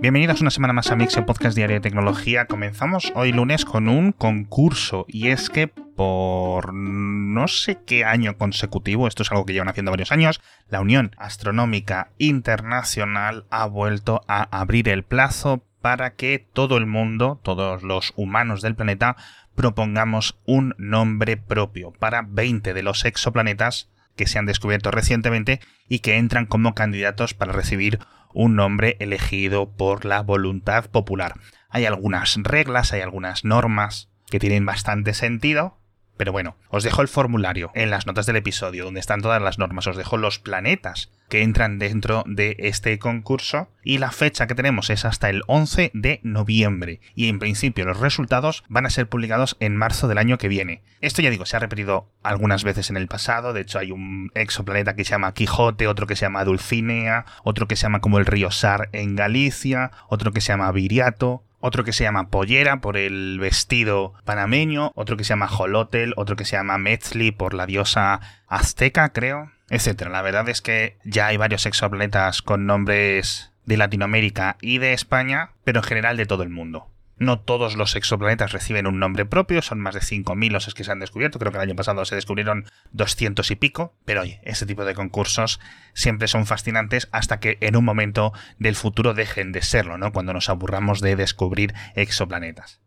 Bienvenidos una semana más a Mix, el podcast diario de tecnología. Comenzamos hoy lunes con un concurso y es que por no sé qué año consecutivo, esto es algo que llevan haciendo varios años, la Unión Astronómica Internacional ha vuelto a abrir el plazo para que todo el mundo, todos los humanos del planeta, propongamos un nombre propio para 20 de los exoplanetas que se han descubierto recientemente y que entran como candidatos para recibir un nombre elegido por la voluntad popular. Hay algunas reglas, hay algunas normas que tienen bastante sentido, pero bueno, os dejo el formulario en las notas del episodio, donde están todas las normas. Os dejo los planetas que entran dentro de este concurso y la fecha que tenemos es hasta el 11 de noviembre. Y en principio los resultados van a ser publicados en marzo del año que viene. Esto ya digo, se ha repetido algunas veces en el pasado. De hecho, hay un exoplaneta que se llama Quijote, otro que se llama Dulcinea, otro que se llama como el río Sar en Galicia, otro que se llama Viriato otro que se llama Pollera por el vestido panameño, otro que se llama Jolotel, otro que se llama Metzli por la diosa azteca, creo, etcétera. La verdad es que ya hay varios exoplanetas con nombres de Latinoamérica y de España, pero en general de todo el mundo. No todos los exoplanetas reciben un nombre propio, son más de 5.000 los que se han descubierto, creo que el año pasado se descubrieron 200 y pico, pero oye, ese tipo de concursos siempre son fascinantes hasta que en un momento del futuro dejen de serlo, ¿no? Cuando nos aburramos de descubrir exoplanetas.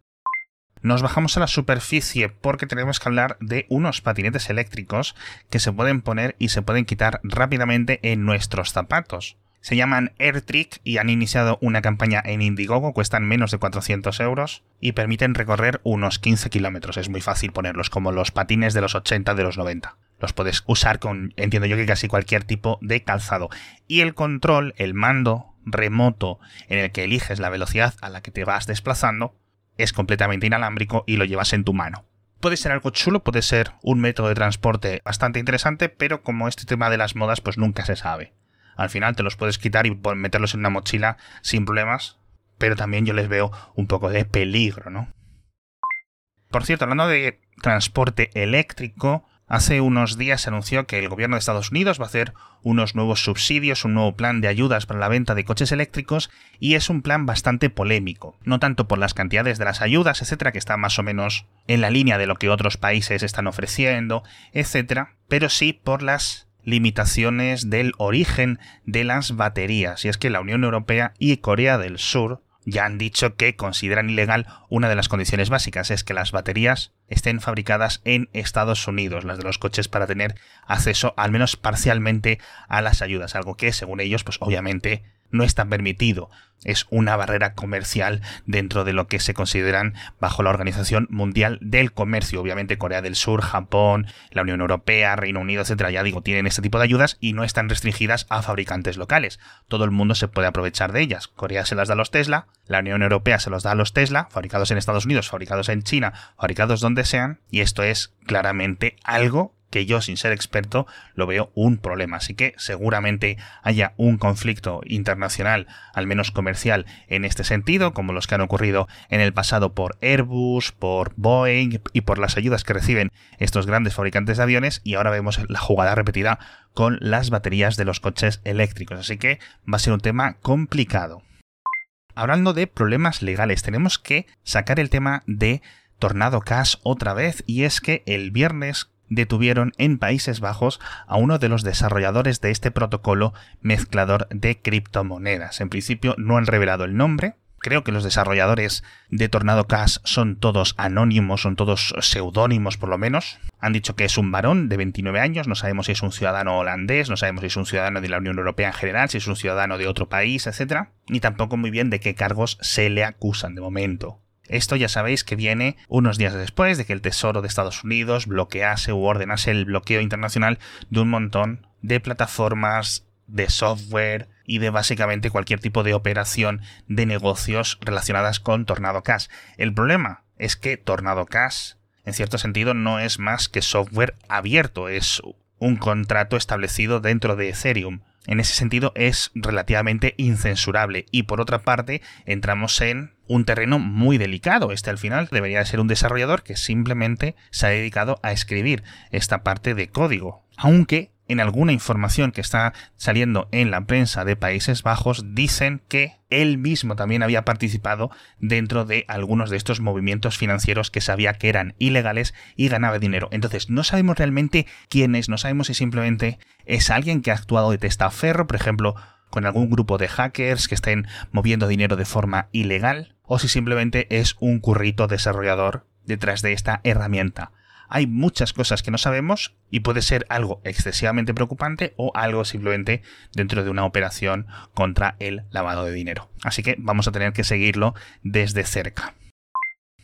Nos bajamos a la superficie porque tenemos que hablar de unos patinetes eléctricos que se pueden poner y se pueden quitar rápidamente en nuestros zapatos. Se llaman AirTrick y han iniciado una campaña en Indiegogo, cuestan menos de 400 euros y permiten recorrer unos 15 kilómetros. Es muy fácil ponerlos, como los patines de los 80, de los 90. Los puedes usar con, entiendo yo que casi cualquier tipo de calzado. Y el control, el mando remoto en el que eliges la velocidad a la que te vas desplazando, es completamente inalámbrico y lo llevas en tu mano puede ser algo chulo, puede ser un método de transporte bastante interesante, pero como este tema de las modas, pues nunca se sabe. Al final te los puedes quitar y meterlos en una mochila sin problemas, pero también yo les veo un poco de peligro, ¿no? Por cierto, hablando de transporte eléctrico, hace unos días se anunció que el gobierno de Estados Unidos va a hacer unos nuevos subsidios, un nuevo plan de ayudas para la venta de coches eléctricos y es un plan bastante polémico, no tanto por las cantidades de las ayudas, etcétera, que está más o menos en la línea de lo que otros países están ofreciendo, etcétera, pero sí por las limitaciones del origen de las baterías. Y es que la Unión Europea y Corea del Sur ya han dicho que consideran ilegal una de las condiciones básicas, es que las baterías estén fabricadas en Estados Unidos, las de los coches, para tener acceso al menos parcialmente a las ayudas, algo que según ellos, pues obviamente no está permitido. Es una barrera comercial dentro de lo que se consideran bajo la Organización Mundial del Comercio. Obviamente Corea del Sur, Japón, la Unión Europea, Reino Unido, etcétera, ya digo, tienen este tipo de ayudas y no están restringidas a fabricantes locales. Todo el mundo se puede aprovechar de ellas. Corea se las da a los Tesla, la Unión Europea se los da a los Tesla, fabricados en Estados Unidos, fabricados en China, fabricados donde sean, y esto es claramente algo que yo sin ser experto lo veo un problema. Así que seguramente haya un conflicto internacional, al menos comercial, en este sentido, como los que han ocurrido en el pasado por Airbus, por Boeing y por las ayudas que reciben estos grandes fabricantes de aviones y ahora vemos la jugada repetida con las baterías de los coches eléctricos. Así que va a ser un tema complicado. Hablando de problemas legales, tenemos que sacar el tema de Tornado Cash otra vez y es que el viernes detuvieron en Países Bajos a uno de los desarrolladores de este protocolo mezclador de criptomonedas. En principio no han revelado el nombre. Creo que los desarrolladores de Tornado Cash son todos anónimos, son todos seudónimos por lo menos. Han dicho que es un varón de 29 años, no sabemos si es un ciudadano holandés, no sabemos si es un ciudadano de la Unión Europea en general, si es un ciudadano de otro país, etc. Ni tampoco muy bien de qué cargos se le acusan de momento. Esto ya sabéis que viene unos días después de que el Tesoro de Estados Unidos bloquease u ordenase el bloqueo internacional de un montón de plataformas, de software y de básicamente cualquier tipo de operación de negocios relacionadas con Tornado Cash. El problema es que Tornado Cash, en cierto sentido, no es más que software abierto, es un contrato establecido dentro de Ethereum. En ese sentido es relativamente incensurable y por otra parte entramos en un terreno muy delicado. Este al final debería ser un desarrollador que simplemente se ha dedicado a escribir esta parte de código. Aunque en alguna información que está saliendo en la prensa de Países Bajos, dicen que él mismo también había participado dentro de algunos de estos movimientos financieros que sabía que eran ilegales y ganaba dinero. Entonces, no sabemos realmente quién es, no sabemos si simplemente es alguien que ha actuado de testaferro, por ejemplo, con algún grupo de hackers que estén moviendo dinero de forma ilegal, o si simplemente es un currito desarrollador detrás de esta herramienta. Hay muchas cosas que no sabemos y puede ser algo excesivamente preocupante o algo simplemente dentro de una operación contra el lavado de dinero. Así que vamos a tener que seguirlo desde cerca.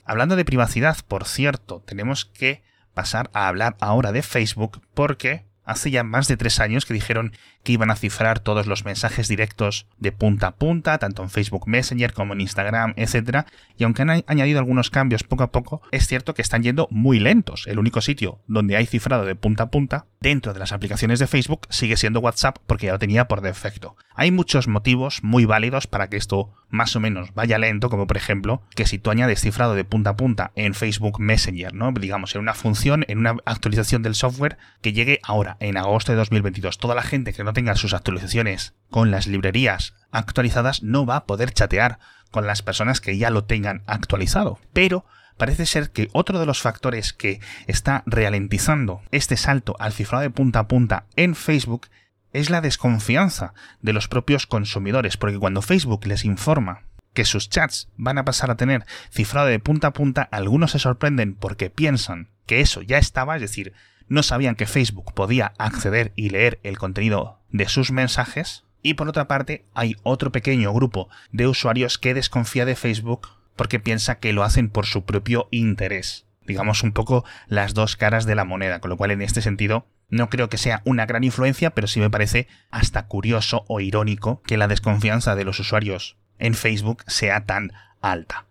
Hablando de privacidad, por cierto, tenemos que pasar a hablar ahora de Facebook porque hace ya más de tres años que dijeron que iban a cifrar todos los mensajes directos de punta a punta, tanto en Facebook Messenger como en Instagram, etc. Y aunque han añadido algunos cambios poco a poco, es cierto que están yendo muy lentos. El único sitio donde hay cifrado de punta a punta dentro de las aplicaciones de Facebook sigue siendo WhatsApp porque ya lo tenía por defecto. Hay muchos motivos muy válidos para que esto más o menos vaya lento, como por ejemplo que si tú añades cifrado de punta a punta en Facebook Messenger, ¿no? Digamos, en una función, en una actualización del software que llegue ahora, en agosto de 2022. Toda la gente que no tenga sus actualizaciones con las librerías actualizadas no va a poder chatear con las personas que ya lo tengan actualizado. Pero parece ser que otro de los factores que está ralentizando este salto al cifrado de punta a punta en Facebook es la desconfianza de los propios consumidores, porque cuando Facebook les informa que sus chats van a pasar a tener cifrado de punta a punta, algunos se sorprenden porque piensan que eso ya estaba, es decir, no sabían que Facebook podía acceder y leer el contenido de sus mensajes. Y por otra parte, hay otro pequeño grupo de usuarios que desconfía de Facebook porque piensa que lo hacen por su propio interés. Digamos un poco las dos caras de la moneda, con lo cual en este sentido no creo que sea una gran influencia, pero sí me parece hasta curioso o irónico que la desconfianza de los usuarios en Facebook sea tan alta.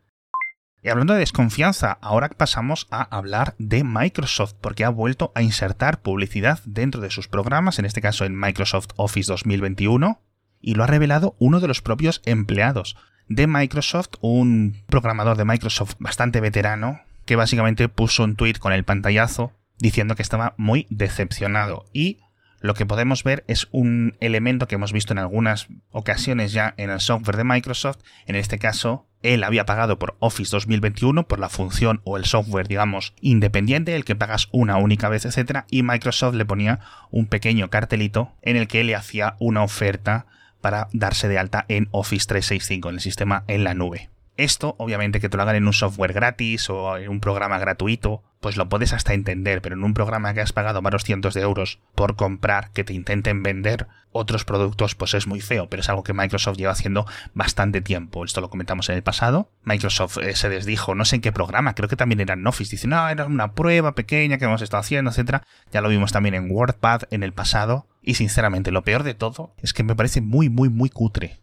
Hablando de desconfianza, ahora pasamos a hablar de Microsoft, porque ha vuelto a insertar publicidad dentro de sus programas, en este caso en Microsoft Office 2021, y lo ha revelado uno de los propios empleados de Microsoft, un programador de Microsoft bastante veterano, que básicamente puso un tweet con el pantallazo diciendo que estaba muy decepcionado. Y lo que podemos ver es un elemento que hemos visto en algunas ocasiones ya en el software de Microsoft. En este caso, él había pagado por Office 2021 por la función o el software, digamos, independiente, el que pagas una única vez, etcétera, y Microsoft le ponía un pequeño cartelito en el que le hacía una oferta para darse de alta en Office 365, en el sistema en la nube. Esto, obviamente, que te lo hagan en un software gratis o en un programa gratuito, pues lo puedes hasta entender, pero en un programa que has pagado varios cientos de euros por comprar, que te intenten vender otros productos, pues es muy feo, pero es algo que Microsoft lleva haciendo bastante tiempo. Esto lo comentamos en el pasado. Microsoft eh, se desdijo, no sé en qué programa, creo que también era en Office. Dice, no, era una prueba pequeña que hemos estado haciendo, etcétera. Ya lo vimos también en WordPad en el pasado. Y sinceramente, lo peor de todo es que me parece muy, muy, muy cutre.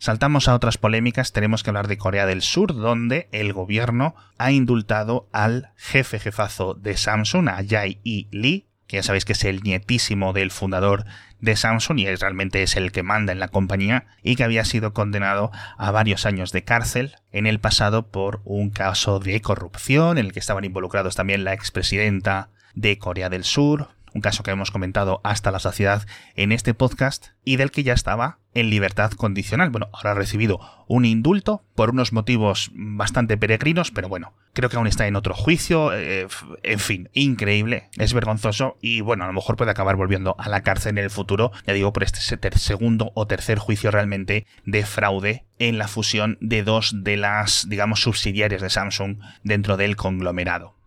Saltamos a otras polémicas, tenemos que hablar de Corea del Sur, donde el gobierno ha indultado al jefe jefazo de Samsung, a Jai E. Lee, que ya sabéis que es el nietísimo del fundador de Samsung y realmente es el que manda en la compañía y que había sido condenado a varios años de cárcel en el pasado por un caso de corrupción en el que estaban involucrados también la expresidenta de Corea del Sur, un caso que hemos comentado hasta la saciedad en este podcast y del que ya estaba en libertad condicional. Bueno, ahora ha recibido un indulto por unos motivos bastante peregrinos, pero bueno, creo que aún está en otro juicio, eh, en fin, increíble, es vergonzoso y bueno, a lo mejor puede acabar volviendo a la cárcel en el futuro, ya digo, por este segundo o tercer juicio realmente de fraude en la fusión de dos de las, digamos, subsidiarias de Samsung dentro del conglomerado.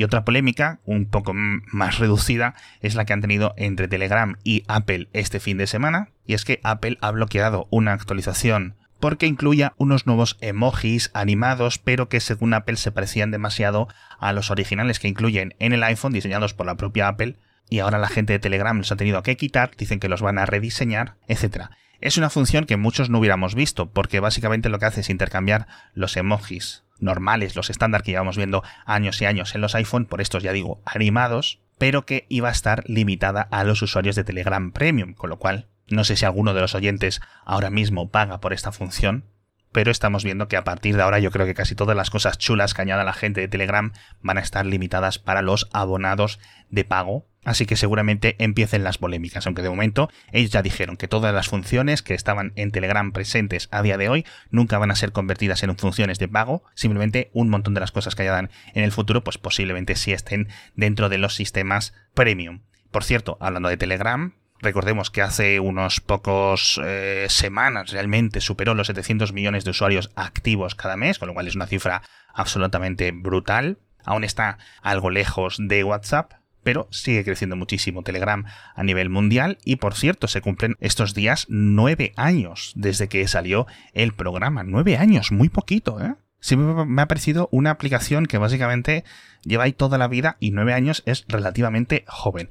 Y otra polémica, un poco más reducida, es la que han tenido entre Telegram y Apple este fin de semana, y es que Apple ha bloqueado una actualización porque incluía unos nuevos emojis animados, pero que según Apple se parecían demasiado a los originales que incluyen en el iPhone diseñados por la propia Apple, y ahora la gente de Telegram los ha tenido que quitar, dicen que los van a rediseñar, etc. Es una función que muchos no hubiéramos visto, porque básicamente lo que hace es intercambiar los emojis normales, los estándar que llevamos viendo años y años en los iPhone, por estos ya digo, animados, pero que iba a estar limitada a los usuarios de Telegram Premium, con lo cual no sé si alguno de los oyentes ahora mismo paga por esta función, pero estamos viendo que a partir de ahora yo creo que casi todas las cosas chulas que añada la gente de Telegram van a estar limitadas para los abonados de pago. Así que seguramente empiecen las polémicas, aunque de momento ellos ya dijeron que todas las funciones que estaban en Telegram presentes a día de hoy nunca van a ser convertidas en funciones de pago, simplemente un montón de las cosas que añadan en el futuro pues posiblemente sí estén dentro de los sistemas premium. Por cierto, hablando de Telegram, Recordemos que hace unos pocos eh, semanas realmente superó los 700 millones de usuarios activos cada mes, con lo cual es una cifra absolutamente brutal. Aún está algo lejos de WhatsApp, pero sigue creciendo muchísimo Telegram a nivel mundial y por cierto se cumplen estos días nueve años desde que salió el programa. Nueve años, muy poquito, ¿eh? Siempre me ha parecido una aplicación que básicamente lleva ahí toda la vida y nueve años es relativamente joven.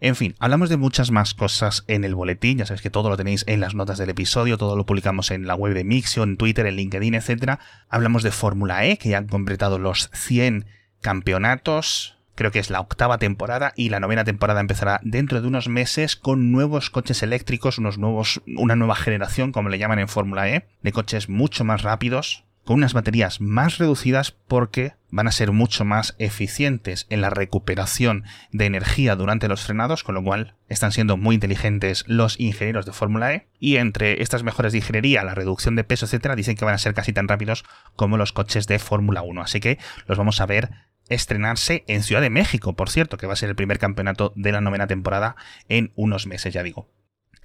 En fin, hablamos de muchas más cosas en el boletín, ya sabéis que todo lo tenéis en las notas del episodio, todo lo publicamos en la web de Mixio, en Twitter, en LinkedIn, etc. Hablamos de Fórmula E, que ya han completado los 100 campeonatos, creo que es la octava temporada y la novena temporada empezará dentro de unos meses con nuevos coches eléctricos, unos nuevos, una nueva generación, como le llaman en Fórmula E, de coches mucho más rápidos, con unas baterías más reducidas porque van a ser mucho más eficientes en la recuperación de energía durante los frenados, con lo cual están siendo muy inteligentes los ingenieros de Fórmula E. Y entre estas mejoras de ingeniería, la reducción de peso, etcétera, dicen que van a ser casi tan rápidos como los coches de Fórmula 1. Así que los vamos a ver estrenarse en Ciudad de México, por cierto, que va a ser el primer campeonato de la novena temporada en unos meses, ya digo.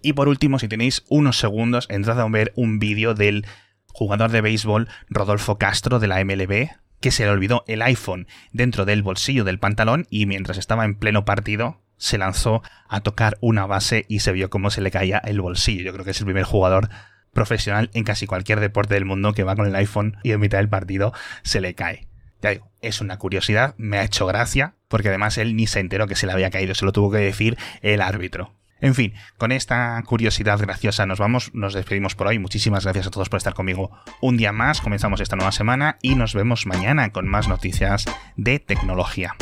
Y por último, si tenéis unos segundos, entrad a ver un vídeo del jugador de béisbol Rodolfo Castro de la MLB, que se le olvidó el iPhone dentro del bolsillo del pantalón y mientras estaba en pleno partido se lanzó a tocar una base y se vio cómo se le caía el bolsillo. Yo creo que es el primer jugador profesional en casi cualquier deporte del mundo que va con el iPhone y en mitad del partido se le cae. Ya digo, es una curiosidad, me ha hecho gracia, porque además él ni se enteró que se le había caído, se lo tuvo que decir el árbitro. En fin, con esta curiosidad graciosa nos vamos, nos despedimos por hoy. Muchísimas gracias a todos por estar conmigo un día más. Comenzamos esta nueva semana y nos vemos mañana con más noticias de tecnología.